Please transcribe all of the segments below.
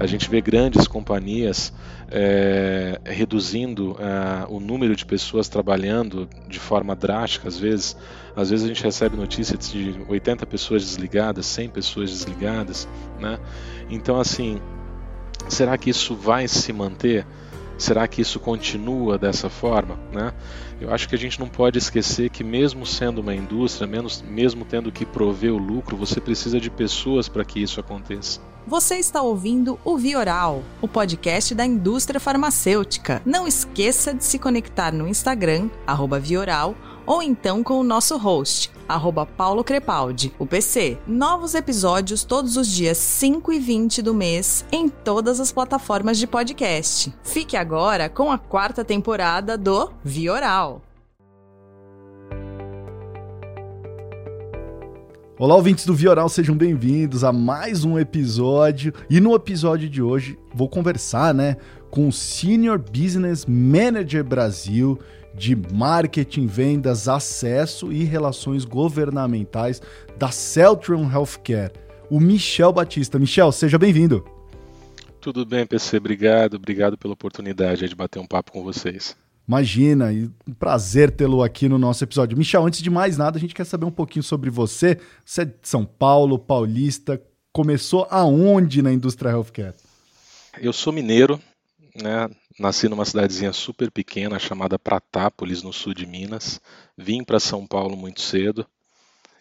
A gente vê grandes companhias é, reduzindo é, o número de pessoas trabalhando de forma drástica, às vezes. Às vezes a gente recebe notícias de 80 pessoas desligadas, 100 pessoas desligadas, né? Então, assim, será que isso vai se manter? Será que isso continua dessa forma? Né? Eu acho que a gente não pode esquecer que, mesmo sendo uma indústria, menos, mesmo tendo que prover o lucro, você precisa de pessoas para que isso aconteça. Você está ouvindo o Vioral, o podcast da indústria farmacêutica. Não esqueça de se conectar no Instagram, Vioral, ou então com o nosso host, arroba Paulo Crepaldi, o PC. Novos episódios todos os dias 5 e 20 do mês em todas as plataformas de podcast. Fique agora com a quarta temporada do Vioral. Olá, ouvintes do Vioral, sejam bem-vindos a mais um episódio. E no episódio de hoje vou conversar, né, com o Senior Business Manager Brasil de marketing, vendas, acesso e relações governamentais da Celtron Healthcare, o Michel Batista. Michel, seja bem-vindo. Tudo bem, PC, obrigado, obrigado pela oportunidade de bater um papo com vocês. Imagina, e um prazer tê-lo aqui no nosso episódio. Michel, antes de mais nada, a gente quer saber um pouquinho sobre você. Você é de São Paulo, paulista, começou aonde na indústria healthcare? Eu sou mineiro, né? Nasci numa cidadezinha super pequena chamada Pratápolis, no sul de Minas. Vim para São Paulo muito cedo.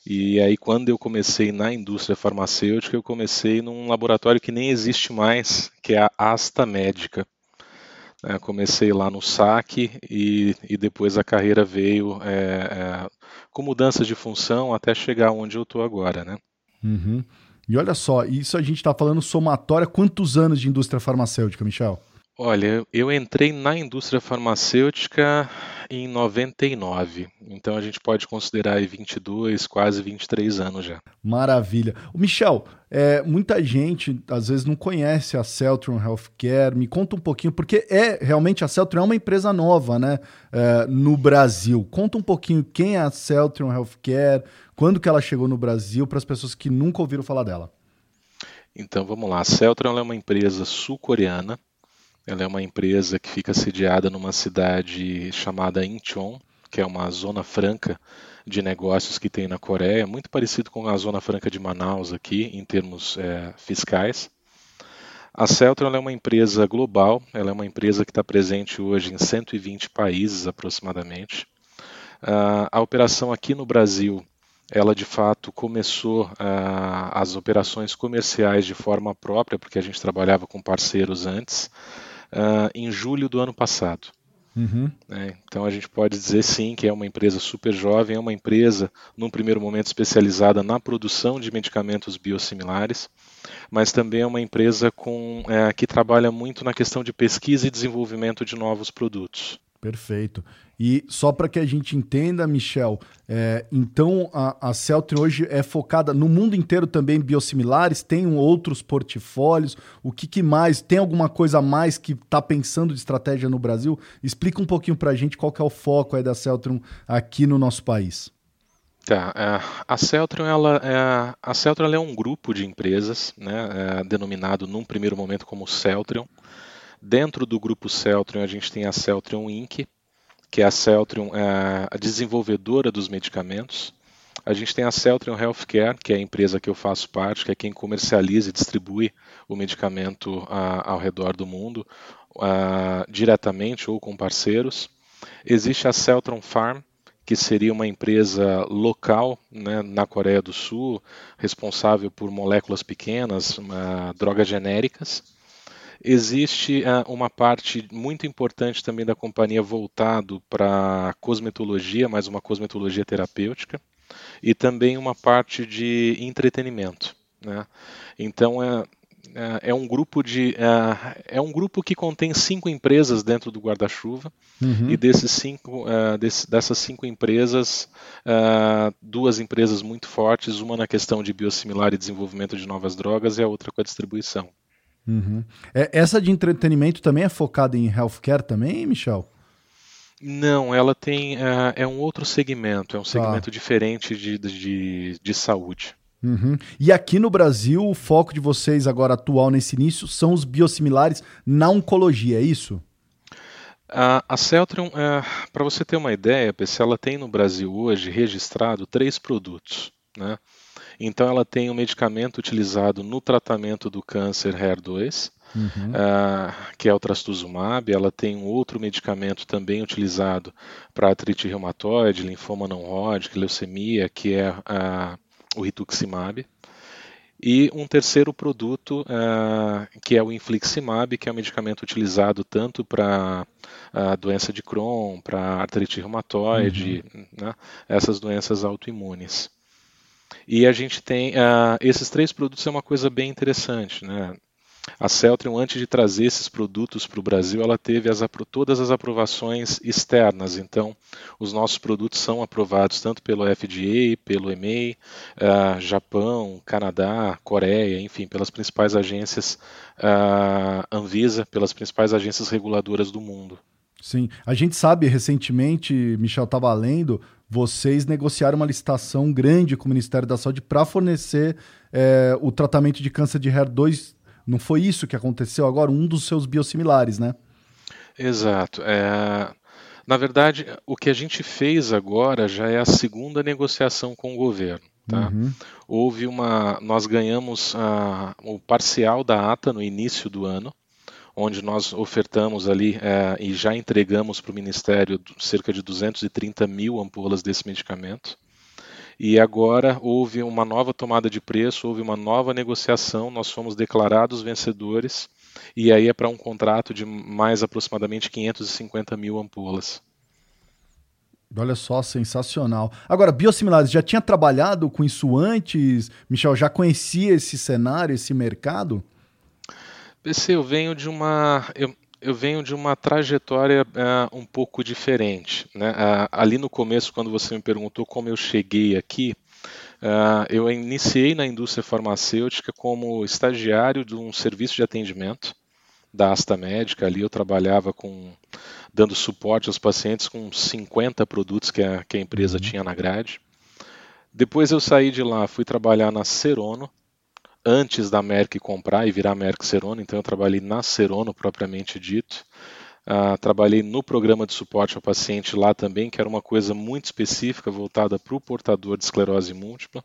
E aí, quando eu comecei na indústria farmacêutica, eu comecei num laboratório que nem existe mais, que é a Asta Médica. É, comecei lá no SAC e, e depois a carreira veio é, é, com mudanças de função até chegar onde eu estou agora, né? Uhum. E olha só, isso a gente está falando somatória. Quantos anos de indústria farmacêutica, Michel? Olha, eu entrei na indústria farmacêutica em 99, então a gente pode considerar aí 22, quase 23 anos já. Maravilha. O Michel, é, muita gente às vezes não conhece a Celtron Healthcare. Me conta um pouquinho, porque é realmente a Celtron é uma empresa nova, né, é, no Brasil. Conta um pouquinho quem é a Celtron Healthcare, quando que ela chegou no Brasil, para as pessoas que nunca ouviram falar dela. Então vamos lá. A Celtron é uma empresa sul-coreana ela é uma empresa que fica sediada numa cidade chamada Incheon, que é uma zona franca de negócios que tem na Coreia, muito parecido com a zona franca de Manaus aqui, em termos é, fiscais. A Celtron é uma empresa global, ela é uma empresa que está presente hoje em 120 países aproximadamente. Uh, a operação aqui no Brasil, ela de fato começou uh, as operações comerciais de forma própria, porque a gente trabalhava com parceiros antes uh, em julho do ano passado. Uhum. É, então a gente pode dizer sim que é uma empresa super jovem, é uma empresa, num primeiro momento, especializada na produção de medicamentos biosimilares, mas também é uma empresa com, é, que trabalha muito na questão de pesquisa e desenvolvimento de novos produtos. Perfeito. E só para que a gente entenda, Michel, é, então a, a hoje é focada no mundo inteiro também em biosimilares, tem outros portfólios, o que, que mais? Tem alguma coisa a mais que está pensando de estratégia no Brasil? Explica um pouquinho para a gente qual que é o foco aí da Celtron aqui no nosso país. Tá, é, a Celtron ela, é, a Celtron é um grupo de empresas, né, é, denominado num primeiro momento como Celtron. Dentro do grupo Celtron a gente tem a Celtron Inc., que é a Celtrion, é, a desenvolvedora dos medicamentos. A gente tem a Celtrion Healthcare, que é a empresa que eu faço parte, que é quem comercializa e distribui o medicamento ao redor do mundo, diretamente ou com parceiros. Existe a Celtron Farm, que seria uma empresa local né, na Coreia do Sul, responsável por moléculas pequenas, drogas genéricas. Existe uh, uma parte muito importante também da companhia voltado para cosmetologia, mas uma cosmetologia terapêutica, e também uma parte de entretenimento. Né? Então é, é, é um grupo de é, é, um grupo que contém cinco empresas dentro do guarda-chuva uhum. e desses cinco desse, dessas cinco empresas duas empresas muito fortes uma na questão de biosimilar e desenvolvimento de novas drogas e a outra com a distribuição Uhum. É, essa de entretenimento também é focada em healthcare também, Michel? Não, ela tem. Uh, é um outro segmento, é um tá. segmento diferente de, de, de saúde. Uhum. E aqui no Brasil, o foco de vocês agora atual nesse início são os biosimilares na oncologia, é isso? A, a Celtrium, é, para você ter uma ideia, PC, ela tem no Brasil hoje registrado três produtos. Né? Então, ela tem um medicamento utilizado no tratamento do câncer HER2, uhum. uh, que é o trastuzumab. Ela tem um outro medicamento também utilizado para artrite reumatoide, linfoma não Hodgkin, leucemia, que é uh, o rituximab. E um terceiro produto, uh, que é o infliximab, que é um medicamento utilizado tanto para a doença de Crohn, para artrite reumatoide, uhum. né, essas doenças autoimunes. E a gente tem uh, esses três produtos é uma coisa bem interessante, né? A Celtrium, antes de trazer esses produtos para o Brasil, ela teve as, todas as aprovações externas. Então, os nossos produtos são aprovados tanto pelo FDA, pelo EMA, uh, Japão, Canadá, Coreia, enfim, pelas principais agências uh, Anvisa, pelas principais agências reguladoras do mundo. Sim, a gente sabe recentemente, Michel estava lendo, vocês negociaram uma licitação grande com o Ministério da Saúde para fornecer é, o tratamento de câncer de HER2 não foi isso que aconteceu agora? Um dos seus biosimilares, né? Exato. É... Na verdade, o que a gente fez agora já é a segunda negociação com o governo. Tá? Uhum. Houve uma, nós ganhamos a, o parcial da ata no início do ano, onde nós ofertamos ali é, e já entregamos para o Ministério cerca de 230 mil ampolas desse medicamento. E agora houve uma nova tomada de preço, houve uma nova negociação, nós fomos declarados vencedores, e aí é para um contrato de mais aproximadamente 550 mil ampolas. Olha só, sensacional. Agora, biosimilares, já tinha trabalhado com isso antes? Michel, já conhecia esse cenário, esse mercado? Eu venho de uma. Eu, eu venho de uma trajetória uh, um pouco diferente. Né? Uh, ali no começo, quando você me perguntou como eu cheguei aqui, uh, eu iniciei na indústria farmacêutica como estagiário de um serviço de atendimento da Asta Médica. Ali eu trabalhava com dando suporte aos pacientes com 50 produtos que a, que a empresa uhum. tinha na grade. Depois eu saí de lá, fui trabalhar na Serono, antes da Merck comprar e virar Merck Serono, então eu trabalhei na Serono propriamente dito. Uh, trabalhei no programa de suporte ao paciente lá também, que era uma coisa muito específica voltada para o portador de esclerose múltipla.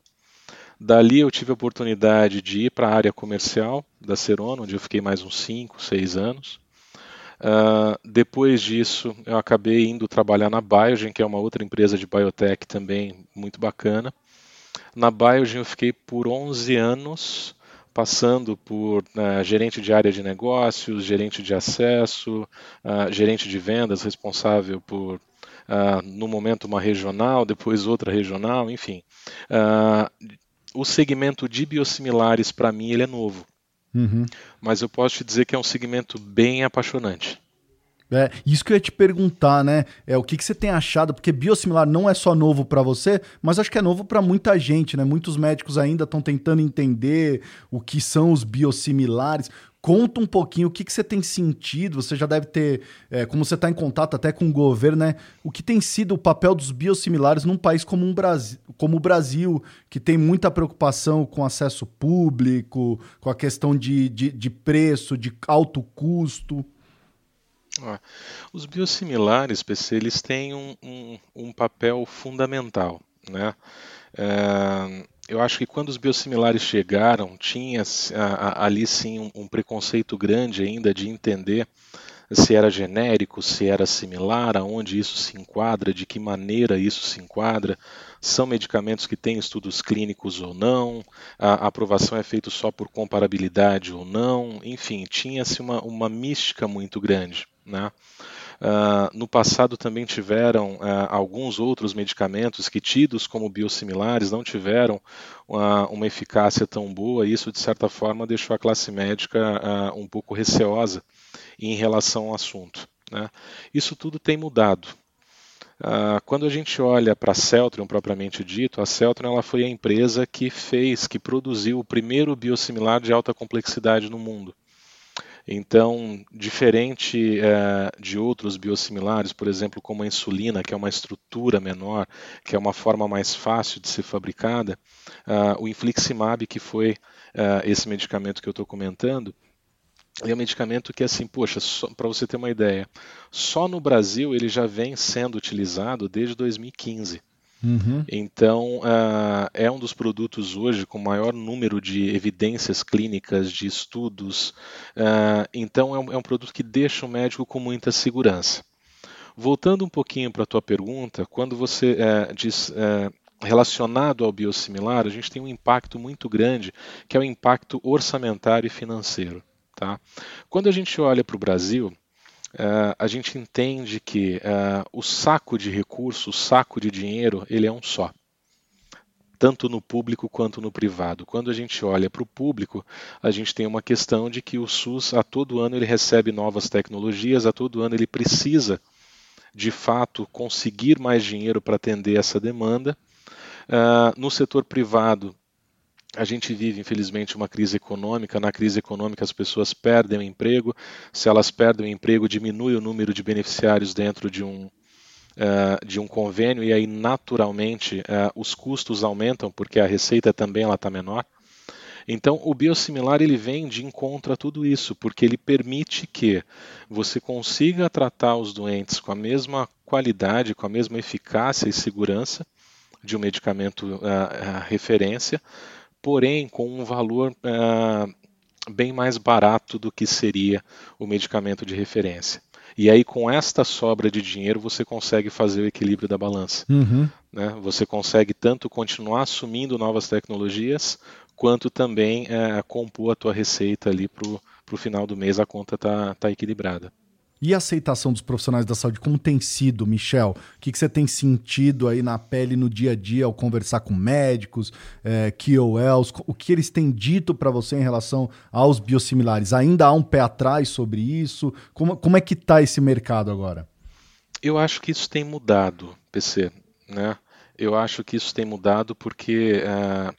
Dali eu tive a oportunidade de ir para a área comercial da Serono, onde eu fiquei mais uns 5, 6 anos. Uh, depois disso, eu acabei indo trabalhar na Biogen, que é uma outra empresa de biotech também muito bacana. Na Biogen eu fiquei por 11 anos, passando por uh, gerente de área de negócios, gerente de acesso, uh, gerente de vendas, responsável por, uh, no momento, uma regional, depois outra regional, enfim. o segmento de biosimilares, para mim, ele é novo. Uhum. Mas eu posso te dizer que é um segmento bem apaixonante. É, isso que eu ia te perguntar, né? É o que, que você tem achado? Porque biosimilar não é só novo para você, mas acho que é novo para muita gente, né? Muitos médicos ainda estão tentando entender o que são os biosimilares. Conta um pouquinho o que, que você tem sentido. Você já deve ter, é, como você está em contato até com o governo, né? O que tem sido o papel dos biosimilares num país como, um Brasil, como o Brasil, que tem muita preocupação com acesso público, com a questão de, de, de preço, de alto custo. Os biosimilares, PC, eles têm um, um, um papel fundamental, né? É, eu acho que quando os biosimilares chegaram, tinha ali sim um, um, preconceito grande ainda de entender se era genérico, se era similar, aonde isso se enquadra, de que maneira isso se enquadra, são medicamentos que têm estudos clínicos ou não, a aprovação é feita só por comparabilidade ou não, enfim, tinha-se uma, uma mística muito grande. Né? Uh, no passado também tiveram uh, alguns outros medicamentos que, tidos como biosimilares, não tiveram uh, uma eficácia tão boa, e isso, de certa forma, deixou a classe médica um pouco receosa em relação ao assunto. Né? Isso tudo tem mudado. quando a gente olha para a Celtrium propriamente dito, a Celtrium ela foi a empresa que fez, que produziu o primeiro biosimilar de alta complexidade no mundo. Então, diferente é, de outros biosimilares, por exemplo, como a insulina, que é uma estrutura menor, que é uma forma mais fácil de ser fabricada, uh, o infliximab, que foi uh, esse medicamento que eu estou comentando, é um medicamento que, assim, poxa, para você ter uma ideia, só no Brasil ele já vem sendo utilizado desde 2015. Uhum. Então, uh, é um dos produtos hoje com maior número de evidências clínicas, de estudos. Uh, então, é um, é um, produto que deixa o médico com muita segurança. Voltando um pouquinho para a tua pergunta, quando você uh, diz relacionado ao biosimilar, a gente tem um impacto muito grande, que é o impacto orçamentário e financeiro. Tá? Quando a gente olha para o Brasil, uh, a gente entende que uh, o saco de recursos, o saco de dinheiro, ele é um só tanto no público quanto no privado. Quando a gente olha para o público, a gente tem uma questão de que o SUS a todo ano ele recebe novas tecnologias, a todo ano ele precisa de fato conseguir mais dinheiro para atender essa demanda. Uh, no setor privado, a gente vive, infelizmente, uma crise econômica. Na crise econômica, as pessoas perdem o emprego. Se elas perdem o emprego, diminui o número de beneficiários dentro de um, uh, de um convênio, e aí, naturalmente, uh, os custos aumentam, porque a receita também está menor. Então, o biosimilar ele vem de encontro a tudo isso, porque ele permite que você consiga tratar os doentes com a mesma qualidade, com a mesma eficácia e segurança de um medicamento uh, referência, porém com um valor uh, bem mais barato do que seria o medicamento de referência. E aí, com esta sobra de dinheiro, você consegue fazer o equilíbrio da balança. Uhum. Né? Você consegue tanto continuar assumindo novas tecnologias, quanto também é, compor a tua receita ali para o final do mês, a conta tá, tá equilibrada. E a aceitação dos profissionais da saúde, como tem sido, Michel? O que, que você tem sentido aí na pele, no dia a dia, ao conversar com médicos, é, KOLs? O que eles têm dito para você em relação aos biosimilares? Ainda há um pé atrás sobre isso? Como, como é que está esse mercado agora? Eu acho que isso tem mudado, PC. Né? Eu acho que isso tem mudado porque uh,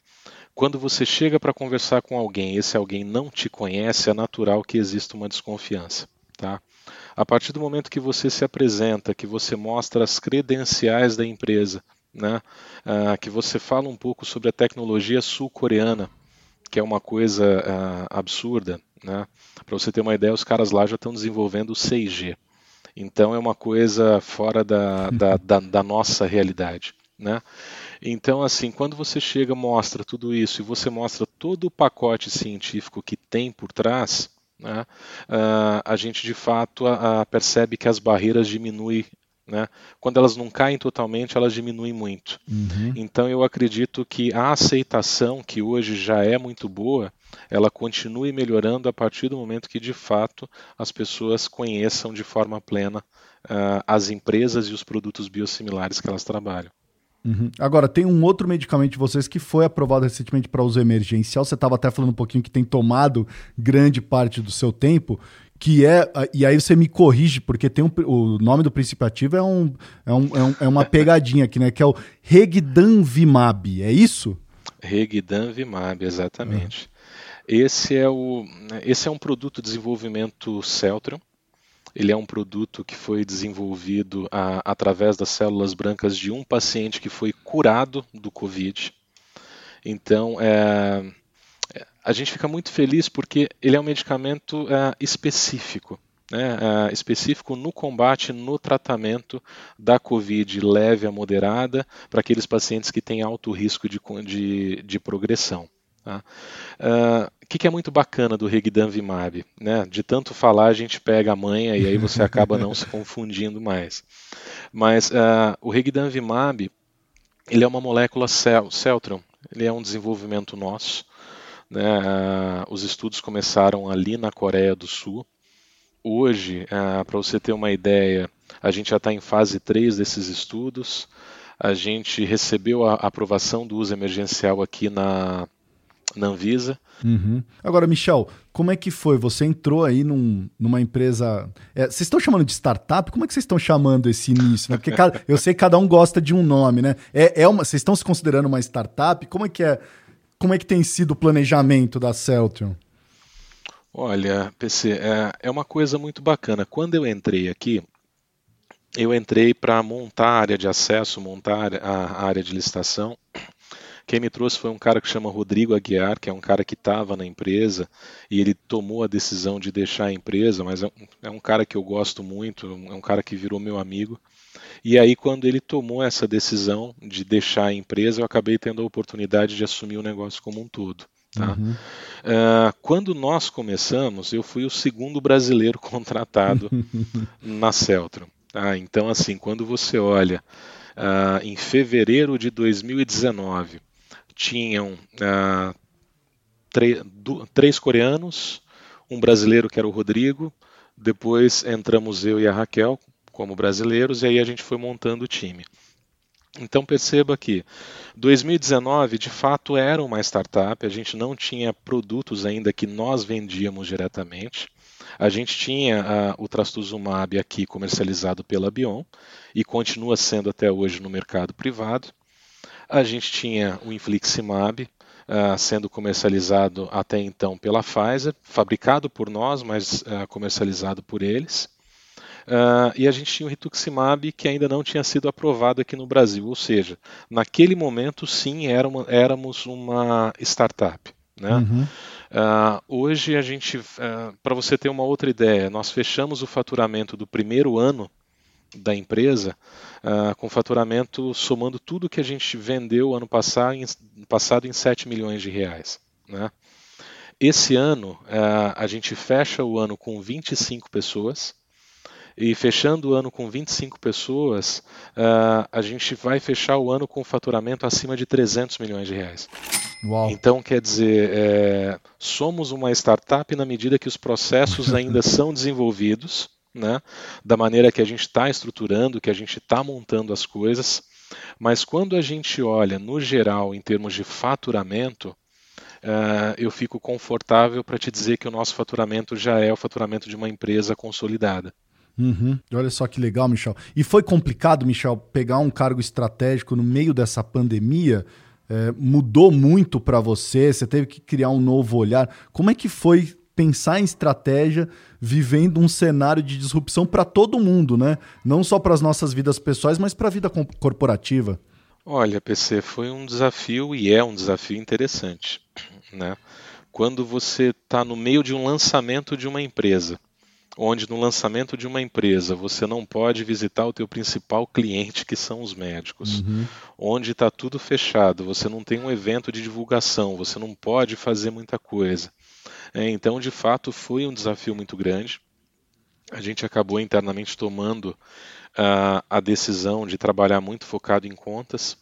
quando você chega para conversar com alguém, esse alguém não te conhece, é natural que exista uma desconfiança. Tá? A partir do momento que você se apresenta, que você mostra as credenciais da empresa, né? Ah, que você fala um pouco sobre a tecnologia sul-coreana, que é uma coisa ah, absurda. Né? Para você ter uma ideia, os caras lá já estão desenvolvendo o 6G. Então é uma coisa fora da, da, da, da nossa realidade. Né? Então, assim, quando você chega, mostra tudo isso e você mostra todo o pacote científico que tem por trás, né, uh, a gente de fato percebe que as barreiras diminuem. Né? Quando elas não caem totalmente, elas diminuem muito. Uhum. Então eu acredito que a aceitação, que hoje já é muito boa, ela continue melhorando a partir do momento que de fato as pessoas conheçam de forma plena uh, as empresas e os produtos biosimilares que elas trabalham. Uhum. Agora, tem um outro medicamento de vocês que foi aprovado recentemente para uso emergencial. Você estava até falando um pouquinho que tem tomado grande parte do seu tempo, que é. E aí você me corrige, porque tem um, o nome do princípio ativo é, um, é, um, é, um, é uma pegadinha aqui, né? Que é o Regdanvimab, é isso? Regdanvimab, exatamente. Uhum. Esse, é o, esse é um produto de desenvolvimento Celtron ele é um produto que foi desenvolvido a, através das células brancas de um paciente que foi curado do Covid. Então, é, a gente fica muito feliz porque ele é um medicamento é, específico. Né, é, específico no combate, no tratamento da Covid leve a moderada, para aqueles pacientes que têm alto risco de, de, de progressão. Tá? Uh, que, que, é muito bacana do Regdanvimab? Né? De tanto falar, a gente pega a manha e aí você acaba não se confundindo mais. Mas uh, o Regdanvimab, ele é uma molécula cel Celtron, ele é um desenvolvimento nosso. Né? Uh, os estudos começaram ali na Coreia do Sul. Hoje, para você ter uma ideia, a gente já está em fase 3 desses estudos. A gente recebeu a aprovação do uso emergencial aqui na, na Anvisa. Uhum. Agora, Michel, como é que foi? Você entrou aí num, numa empresa. É, vocês estão chamando de startup? Como é que vocês estão chamando esse início? Né? Porque cada, eu sei que cada um gosta de um nome, né? É, é uma, vocês estão se considerando uma startup? Como é que é? Como é que tem sido o planejamento da Celtron? Olha, PC, é, é uma coisa muito bacana. Quando eu entrei aqui, eu entrei para montar a área de acesso, montar a área de licitação. Quem me trouxe foi um cara que chama Rodrigo Aguiar, que é um cara que estava na empresa e ele tomou a decisão de deixar a empresa, mas é um, é um cara que eu gosto muito, é um cara que virou meu amigo. E aí, quando ele tomou essa decisão de deixar a empresa, eu acabei tendo a oportunidade de assumir o negócio como um todo. Tá? Uhum. Uh, quando nós começamos, eu fui o segundo brasileiro contratado na Celtron. Tá? Então, assim, quando você olha uh, em fevereiro de 2019, tinham uh, três coreanos, um brasileiro que era o Rodrigo, depois entramos eu e a Raquel como brasileiros e aí a gente foi montando o time. Então perceba que 2019 de fato era uma startup, a gente não tinha produtos ainda que nós vendíamos diretamente. A gente tinha uh, o trastuzumab aqui comercializado pela Bion e continua sendo até hoje no mercado privado. A gente tinha o infliximab uh, sendo comercializado até então pela Pfizer, fabricado por nós, mas uh, comercializado por eles. Uh, e a gente tinha o rituximab que ainda não tinha sido aprovado aqui no Brasil, ou seja, naquele momento sim era uma, éramos uma startup. Né? Uhum. Uh, hoje a gente, para você ter uma outra ideia, nós fechamos o faturamento do primeiro ano da empresa com faturamento somando tudo que a gente vendeu ano passado em, passado em 7 milhões de reais. Né? Esse ano a gente fecha o ano com 25 pessoas, e fechando o ano com 25 pessoas, uh, a gente vai fechar o ano com faturamento acima de 300 milhões de reais. Uau. Então, quer dizer, é, somos uma startup na medida que os processos ainda são desenvolvidos, né, da maneira que a gente está estruturando, que a gente está montando as coisas, mas quando a gente olha no geral em termos de faturamento, uh, eu fico confortável para te dizer que o nosso faturamento já é o faturamento de uma empresa consolidada. Uhum. Olha só que legal, Michel. E foi complicado, Michel, pegar um cargo estratégico no meio dessa pandemia? É, mudou muito para você? Você teve que criar um novo olhar. Como é que foi pensar em estratégia vivendo um cenário de disrupção para todo mundo, né? Não só para as nossas vidas pessoais, mas para a vida corporativa. Olha, PC, foi um desafio e é um desafio interessante, né? Quando você está no meio de um lançamento de uma empresa, onde no lançamento de uma empresa você não pode visitar o teu principal cliente, que são os médicos, uhum. onde está tudo fechado, você não tem um evento de divulgação, você não pode fazer muita coisa. É, então, de fato, foi um desafio muito grande. A gente acabou internamente tomando uh, a decisão de trabalhar muito focado em contas,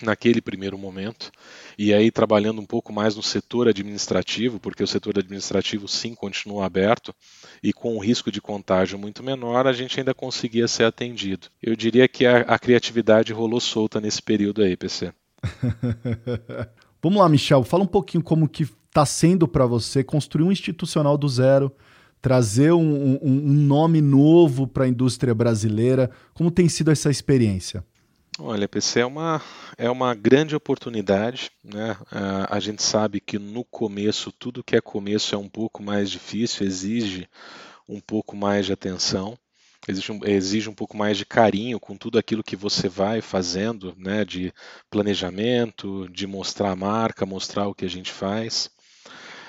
naquele primeiro momento, e aí trabalhando um pouco mais no setor administrativo, porque o setor administrativo sim continua aberto, e com o risco de contágio muito menor, a gente ainda conseguia ser atendido. Eu diria que a, a criatividade rolou solta nesse período aí, PC. Vamos lá, Michel, fala um pouquinho como que está sendo para você construir um institucional do zero, trazer um, um, um nome novo para a indústria brasileira. Como tem sido essa experiência? Olha, PC, é uma, é uma grande oportunidade. Né? A, a gente sabe que no começo, tudo que é começo é um pouco mais difícil, exige um pouco mais de atenção, exige um, exige um pouco mais de carinho com tudo aquilo que você vai fazendo, né? de planejamento, de mostrar a marca, mostrar o que a gente faz.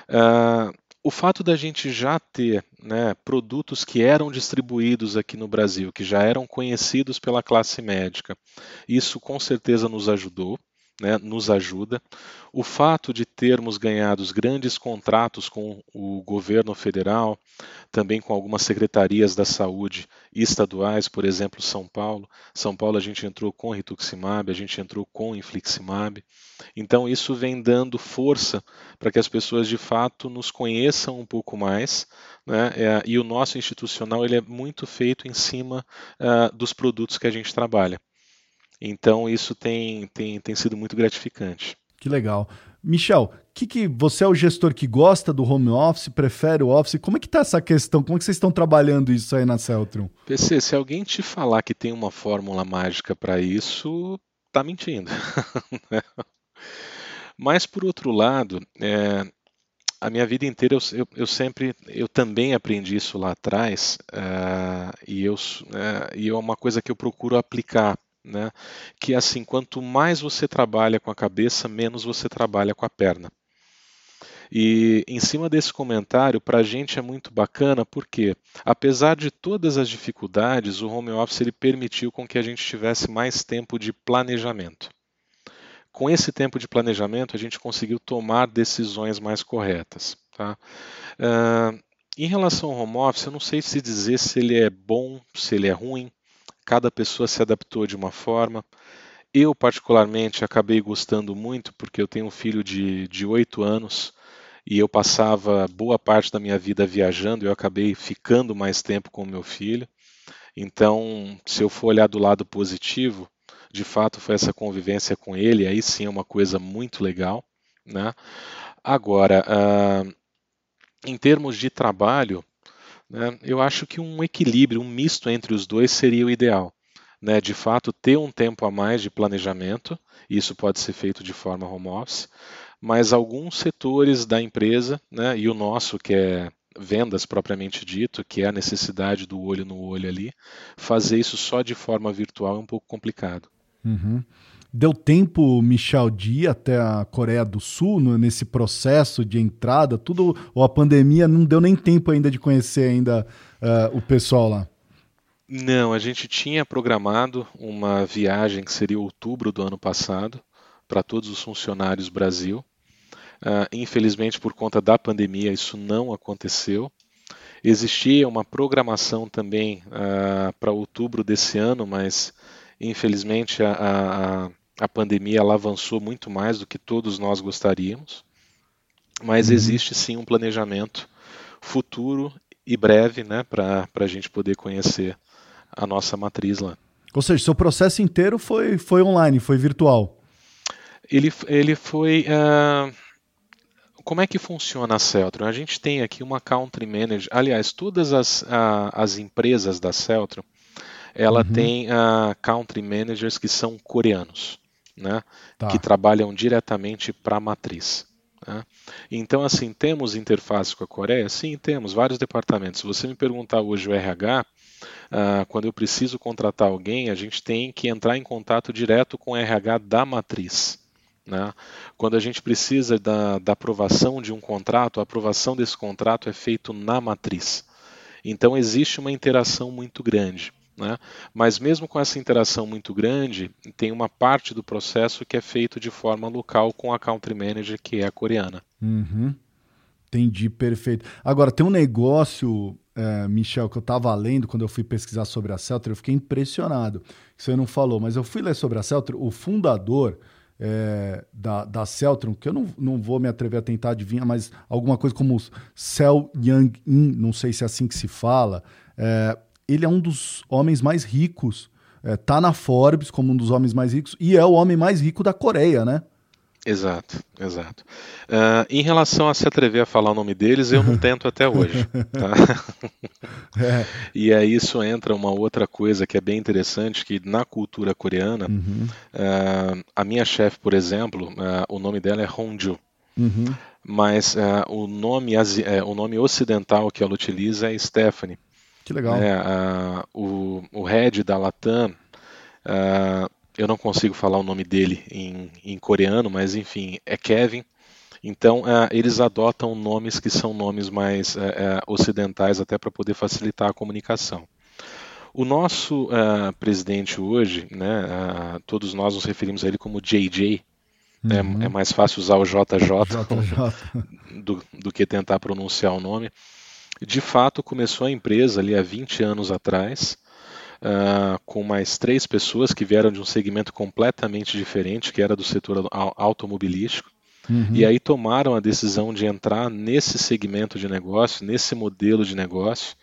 Uh, o fato da gente já ter né, produtos que eram distribuídos aqui no Brasil, que já eram conhecidos pela classe médica, isso com certeza nos ajudou né, nos ajuda. O fato de termos ganhado grandes contratos com o governo federal, também com algumas secretarias da saúde estaduais, por exemplo, São Paulo. São Paulo a gente entrou com rituximab, a gente entrou com infliximab. Então isso vem dando força para que as pessoas de fato nos conheçam um pouco mais. Né? É, e o nosso institucional ele é muito feito em cima uh, dos produtos que a gente trabalha. Então isso tem, tem, tem sido muito gratificante. Que legal. Michel, que, que você é o gestor que gosta do home office, prefere o office? Como é que está essa questão? Como é que vocês estão trabalhando isso aí na Celtron? PC, se alguém te falar que tem uma fórmula mágica para isso, tá mentindo. Mas por outro lado, é, a minha vida inteira eu, eu, eu, sempre, eu também aprendi isso lá atrás uh, e eu uh, e é uma coisa que eu procuro aplicar, né? Que é assim, quanto mais você trabalha com a cabeça, menos você trabalha com a perna. E em cima desse comentário, para a gente é muito bacana porque, apesar de todas as dificuldades, o home office ele permitiu com que a gente tivesse mais tempo de planejamento. Com esse tempo de planejamento, a gente conseguiu tomar decisões mais corretas. Tá? Uh, em relação ao home office, eu não sei se dizer se ele é bom, se ele é ruim. Cada pessoa se adaptou de uma forma. Eu, particularmente, acabei gostando muito porque eu tenho um filho de oito anos e eu passava boa parte da minha vida viajando, eu acabei ficando mais tempo com meu filho. Então, se eu for olhar do lado positivo, de fato foi essa convivência com ele, aí sim é uma coisa muito legal. Né? Agora, uh, em termos de trabalho, né, eu acho que um equilíbrio, um misto entre os dois seria o ideal. Né, de fato, ter um tempo a mais de planejamento, isso pode ser feito de forma home office, mas alguns setores da empresa, né, e o nosso, que é vendas propriamente dito, que é a necessidade do olho no olho ali, fazer isso só de forma virtual é um pouco complicado. Uhum. Deu tempo, Michel, de ir até a Coreia do Sul no, nesse processo de entrada, tudo, ou a pandemia não deu nem tempo ainda de conhecer ainda uh, o pessoal lá? Não, a gente tinha programado uma viagem que seria outubro do ano passado para todos os funcionários Brasil. Uh, infelizmente, por conta da pandemia, isso não aconteceu. Existia uma programação também uh, para outubro desse ano, mas infelizmente a, a, a, pandemia ela avançou muito mais do que todos nós gostaríamos. Mas uhum. existe sim um planejamento futuro e breve né, para a gente poder conhecer a nossa matriz lá. Ou seja, seu processo inteiro foi, foi online, foi virtual? Ele, ele foi. Uh, como é que funciona a Celtron? A gente tem aqui uma country manager. Aliás, todas as, as empresas da Celtron, ela uhum. tem uh, country managers que são coreanos, né? Tá. Que trabalham diretamente para a matriz. Né? Então, assim, temos interface com a Coreia? Sim, temos vários departamentos. Se você me perguntar hoje o RH, ah, quando eu preciso contratar alguém, a gente tem que entrar em contato direto com o RH da matriz. Né? Quando a gente precisa da, da aprovação de um contrato, a aprovação desse contrato é feito na matriz. Então existe uma interação muito grande. Né? Mas mesmo com essa interação muito grande, tem uma parte do processo que é feito de forma local com a country manager que é a coreana. Uhum. Entendi, perfeito. Agora, tem um negócio, é, Michel, que eu estava lendo quando eu fui pesquisar sobre a Celtra, eu fiquei impressionado. Você não falou, mas eu fui ler sobre a Celtra, o fundador, é, da, da Celtron, que eu não, não vou me atrever a tentar adivinhar, mas alguma coisa como Cell Young-in, não sei se é assim que se fala, é, ele é um dos homens mais ricos, é, tá na Forbes como um dos homens mais ricos e é o homem mais rico da Coreia, né? Exato, exato. Uh, em relação a se atrever a falar o nome deles, eu não tento até hoje. Tá? é. E aí isso entra uma outra coisa que é bem interessante, que na cultura coreana, uhum. uh, a minha chefe, por exemplo, uh, o nome dela é Hongju. Uhum. Mas o, nome, o nome ocidental que ela utiliza é Stephanie. Que legal. É, o, o head da Latam eu não consigo falar o nome dele em, em coreano, mas enfim, é Kevin. Então, eles adotam nomes que são nomes mais uh, uh, ocidentais, até para poder facilitar a comunicação. O nosso presidente hoje, né, todos nós nos referimos a ele como JJ, né, uhum. é, é, mais fácil usar o JJ, JJ. Do, do que tentar pronunciar o nome. De fato, começou a empresa ali há 20 anos atrás, uh, com mais três pessoas que vieram de um segmento completamente diferente, que era do setor automobilístico. Uhum. E aí tomaram a decisão de entrar nesse segmento de negócio, nesse modelo de negócio.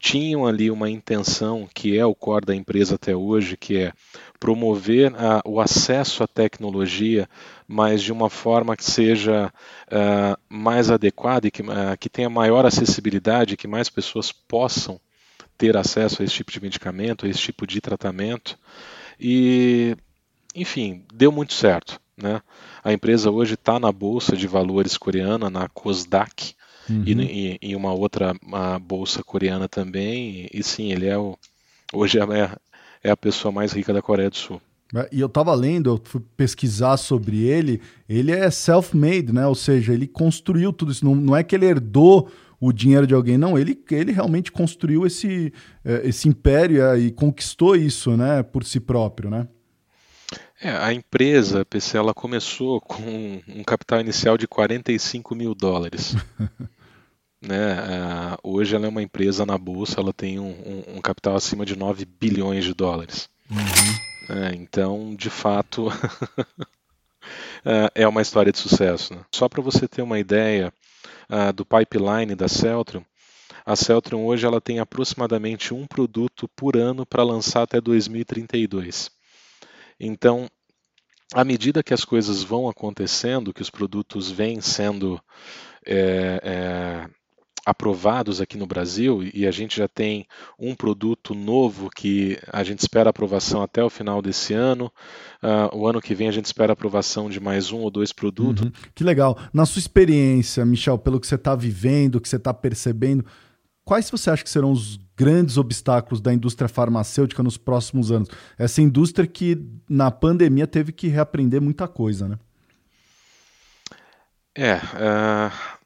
Tinham ali uma intenção que é o core da empresa até hoje, que é promover uh, o acesso à tecnologia, mas de uma forma que seja uh, mais adequada e que, uh, que tenha maior acessibilidade, que mais pessoas possam ter acesso a esse tipo de medicamento, a esse tipo de tratamento. E, enfim, deu muito certo. Né? A empresa hoje está na bolsa de valores coreana, na Kosdaq, uhum. e, em uma outra uma bolsa coreana também. E, e, sim, ele é o, hoje é, é a pessoa mais rica da Coreia do Sul. É, e eu estava lendo, eu fui pesquisar sobre ele, ele é self-made, né? Ou seja, ele construiu tudo isso. Não, não é que ele herdou o dinheiro de alguém, não. Ele, ele realmente construiu esse, é, esse império e conquistou isso, né? Por si próprio, né? É, a empresa, PC, ela começou com um capital inicial de 45 mil dólares. né? Uh, hoje ela é uma empresa na bolsa, ela tem um, um, um capital acima de 9 bilhões de dólares. Uhum. É, então, de fato, é, é uma história de sucesso. Né? Só para você ter uma ideia uh, do pipeline da Celtrium, a Celtrium hoje ela tem aproximadamente um produto por ano para lançar até 2032. Então, à medida que as coisas vão acontecendo, que os produtos vêm sendo é, é, aprovados aqui no Brasil, e a gente já tem um produto novo que a gente espera aprovação até o final desse ano. Uh, o ano que vem a gente espera aprovação de mais um ou dois produtos. Uhum. Que legal. Na sua experiência, Michel, pelo que você está vivendo, que você está percebendo, quais você acha que serão os grandes obstáculos da indústria farmacêutica nos próximos anos? Essa indústria que na pandemia teve que reaprender muita coisa, né? É, uh,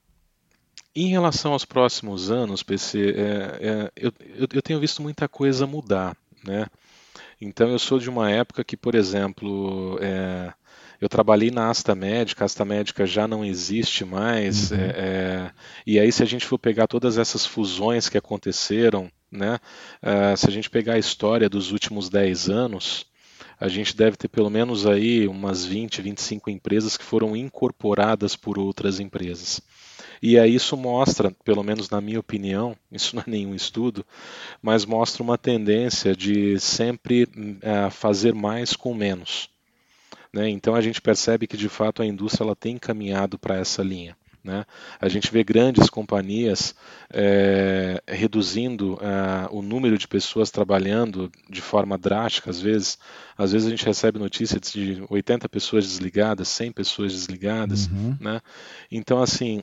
em relação aos próximos anos, PC, é, é, eu, eu, tenho visto muita coisa mudar, né? Então eu sou de uma época que, por exemplo, é, eu trabalhei na Asta Médica, a Asta Médica já não existe mais, uhum. é, é, e aí se a gente for pegar todas essas fusões que aconteceram, né, uh, se a gente pegar a história dos últimos 10 anos, a gente deve ter pelo menos aí umas 20, 25 empresas que foram incorporadas por outras empresas. E aí isso mostra, pelo menos na minha opinião, isso não é nenhum estudo, mas mostra uma tendência de sempre uh, fazer mais com menos. Né? Então a gente percebe que de fato a indústria ela tem caminhado para essa linha. Né? A gente vê grandes companhias é, reduzindo é, o número de pessoas trabalhando de forma drástica, às vezes. Às vezes a gente recebe notícias de 80 pessoas desligadas, 100 pessoas desligadas. Uhum. Né? Então, assim,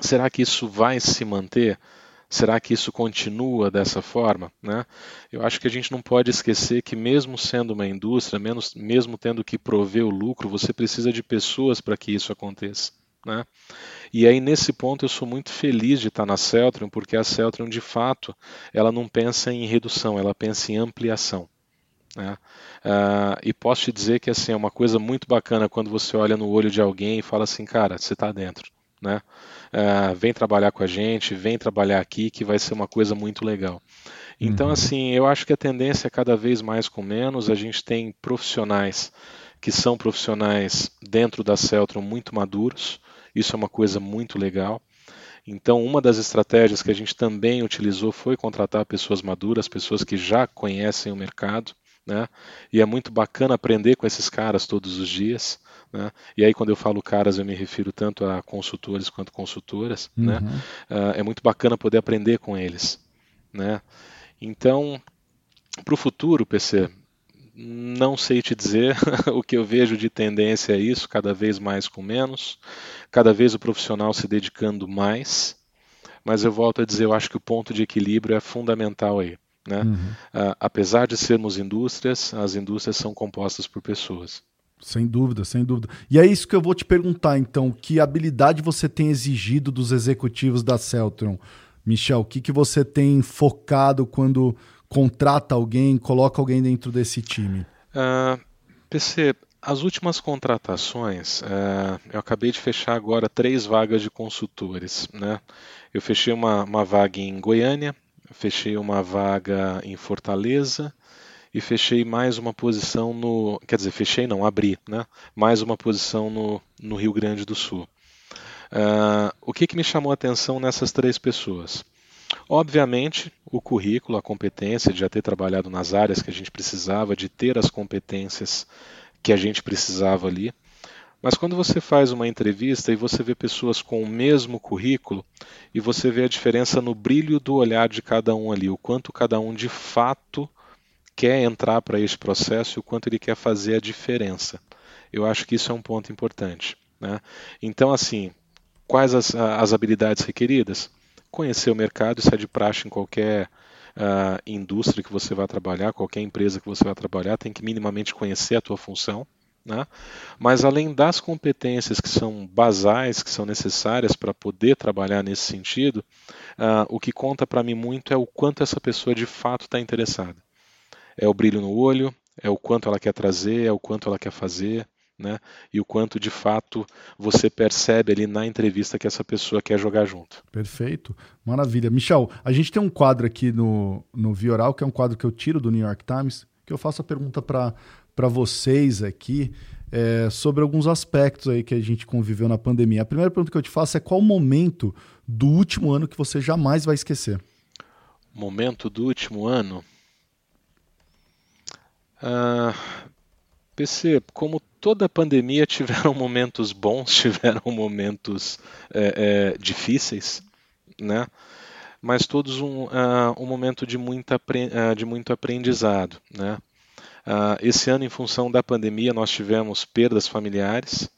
será que isso vai se manter? Será que isso continua dessa forma? Né? Eu acho que a gente não pode esquecer que, mesmo sendo uma indústria, menos, mesmo tendo que prover o lucro, você precisa de pessoas para que isso aconteça. Né? E aí, nesse ponto, eu sou muito feliz de estar na Celtrium, porque a Celtrium, de fato, ela não pensa em redução, ela pensa em ampliação. Né? Uh, e posso te dizer que assim, é uma coisa muito bacana quando você olha no olho de alguém e fala assim, cara, você está dentro né? Uh, vem trabalhar com a gente, vem trabalhar aqui, que vai ser uma coisa muito legal. Então, uhum. assim, eu acho que a tendência é cada vez mais com menos. A gente tem profissionais que são profissionais dentro da Celtron muito maduros. Isso é uma coisa muito legal. Então, uma das estratégias que a gente também utilizou foi contratar pessoas maduras, pessoas que já conhecem o mercado, né? E é muito bacana aprender com esses caras todos os dias. Né? E aí, quando eu falo caras, eu me refiro tanto a consultores quanto consultoras. Né? Uhum. Né? Uh, é muito bacana poder aprender com eles. Né? Então, para o futuro, PC, não sei te dizer o que eu vejo de tendência é isso, cada vez mais com menos, cada vez o profissional se dedicando mais, mas eu volto a dizer, eu acho que o ponto de equilíbrio é fundamental aí. Né? Uhum. Uh, apesar de sermos indústrias, as indústrias são compostas por pessoas. Sem dúvida, sem dúvida. E é isso que eu vou te perguntar, então. Que habilidade você tem exigido dos executivos da Celtron? Michel, o que, que você tem focado quando contrata alguém, coloca alguém dentro desse time? Uh, ah, PC, as últimas contratações, uh, eu acabei de fechar agora três vagas de consultores. Né? Eu fechei uma, uma vaga em Goiânia, fechei uma vaga em Fortaleza e fechei mais uma posição no. Quer dizer, fechei não, abri, né? Mais uma posição no, no Rio Grande do Sul. Uh, o que, que me chamou a atenção nessas três pessoas? Obviamente, o currículo, a competência de já ter trabalhado nas áreas que a gente precisava, de ter as competências que a gente precisava ali. Mas quando você faz uma entrevista e você vê pessoas com o mesmo currículo e você vê a diferença no brilho do olhar de cada um ali, o quanto cada um de fato quer entrar para esse processo e o quanto ele quer fazer a diferença. Eu acho que isso é um ponto importante. Né? Então, assim, quais as, as habilidades requeridas? Conhecer o mercado, isso é de praxe em qualquer uh, indústria que você vai trabalhar, qualquer empresa que você vai trabalhar, tem que minimamente conhecer a tua função. Né? Mas além das competências que são basais, que são necessárias para poder trabalhar nesse sentido, uh, o que conta para mim muito é o quanto essa pessoa de fato está interessada. É o brilho no olho, é o quanto ela quer trazer, é o quanto ela quer fazer, né? E o quanto de fato você percebe ali na entrevista que essa pessoa quer jogar junto. Perfeito, maravilha. Michel, a gente tem um quadro aqui no, no Vioral, que é um quadro que eu tiro do New York Times, que eu faço a pergunta para vocês aqui. É, sobre alguns aspectos aí que a gente conviveu na pandemia. A primeira pergunta que eu te faço é qual momento do último ano que você jamais vai esquecer? Momento do último ano? Uh, PC, como toda pandemia, tiveram momentos bons, tiveram momentos é, é, difíceis, né? mas todos um, uh, um momento de, muita, uh, de muito aprendizado. Né? Uh, esse ano, em função da pandemia, nós tivemos perdas familiares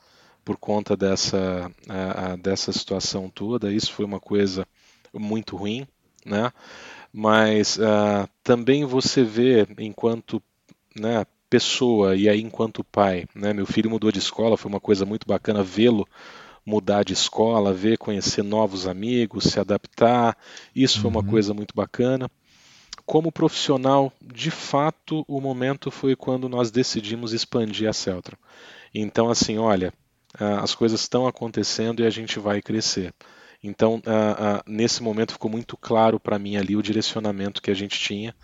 por conta dessa, dessa situação toda. Isso foi uma coisa muito ruim, né? mas também você vê, enquanto né, pessoa e aí enquanto pai, né? Meu filho mudou de escola, foi uma coisa muito bacana vê-lo mudar de escola, ver, conhecer novos amigos, se adaptar. Isso uhum. foi uma uhum. coisa muito bacana. Como profissional, de fato, o momento foi quando nós decidimos expandir a Celtron. Então, assim, olha, as coisas estão acontecendo e a gente vai crescer. Então, nesse momento ficou muito claro para mim ali o direcionamento que a gente tinha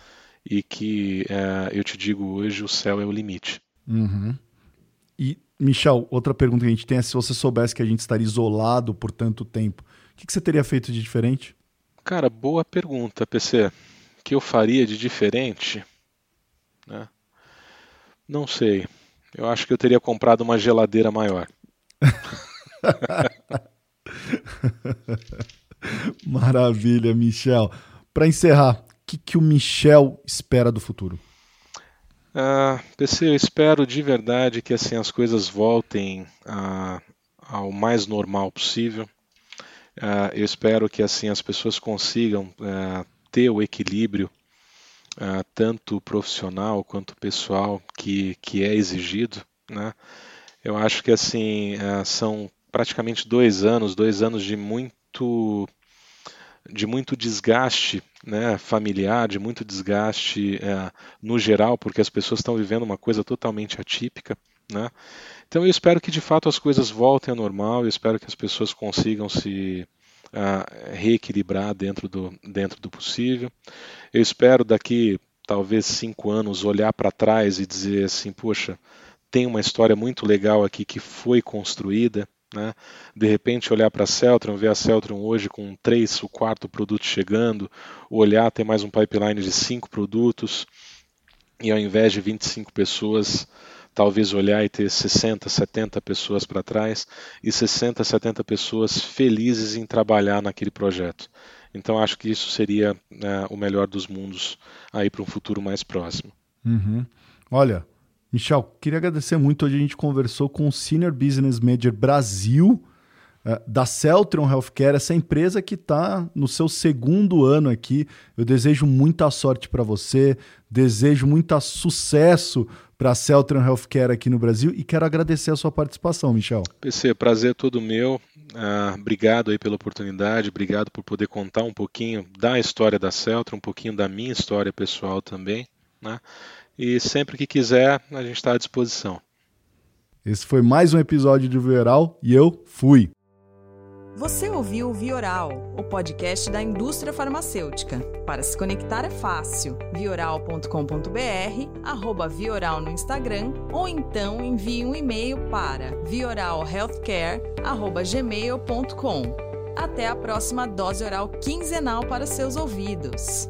e que é, eu te digo hoje, o céu é o limite. Uhum. E, Michel, outra pergunta que a gente tem é se você soubesse que a gente estaria isolado por tanto tempo, o que, que você teria feito de diferente? Cara, boa pergunta, PC. O que eu faria de diferente? Né? Não sei. Eu acho que eu teria comprado uma geladeira maior. Maravilha, Michel. Para encerrar, que, que o Michel espera do futuro? Ah, PC, eu espero de verdade que assim as coisas voltem a, ao mais normal possível. Ah, eu espero que assim as pessoas consigam ah, ter o equilíbrio ah, tanto profissional quanto pessoal que, que é exigido, né? Eu acho que assim ah, são praticamente dois anos, dois anos de muito de muito desgaste né, familiar, de muito desgaste é, no geral, porque as pessoas estão vivendo uma coisa totalmente atípica. Né? Então eu espero que de fato as coisas voltem ao normal, eu espero que as pessoas consigam se uh, reequilibrar dentro do, dentro do possível. Eu espero daqui talvez cinco anos olhar para trás e dizer assim, poxa, tem uma história muito legal aqui que foi construída, né? De repente olhar para a Celtron, ver a Celtron hoje com três, o quarto produto chegando, olhar ter mais um pipeline de cinco produtos e ao invés de 25 pessoas, talvez olhar e ter 60, 70 pessoas para trás e 60, 70 pessoas felizes em trabalhar naquele projeto. Então acho que isso seria né, o melhor dos mundos aí para um futuro mais próximo. Uhum. Olha, Michel, queria agradecer muito. Hoje a gente conversou com o Senior Business Manager Brasil uh, da Celtron Healthcare, essa empresa que está no seu segundo ano aqui. Eu desejo muita sorte para você, desejo muito sucesso para a Celtron Healthcare aqui no Brasil e quero agradecer a sua participação, Michel. PC, prazer todo meu. Uh, obrigado aí pela oportunidade, obrigado por poder contar um pouquinho da história da Celtron, um pouquinho da minha história pessoal também, né? E sempre que quiser, a gente está à disposição. Esse foi mais um episódio de Vioral e eu fui. Você ouviu o Vioral, o podcast da indústria farmacêutica. Para se conectar é fácil. vioral.com.br, arroba Vioral no Instagram ou então envie um e-mail para vioralhealthcare.gmail.com. Até a próxima dose oral quinzenal para seus ouvidos.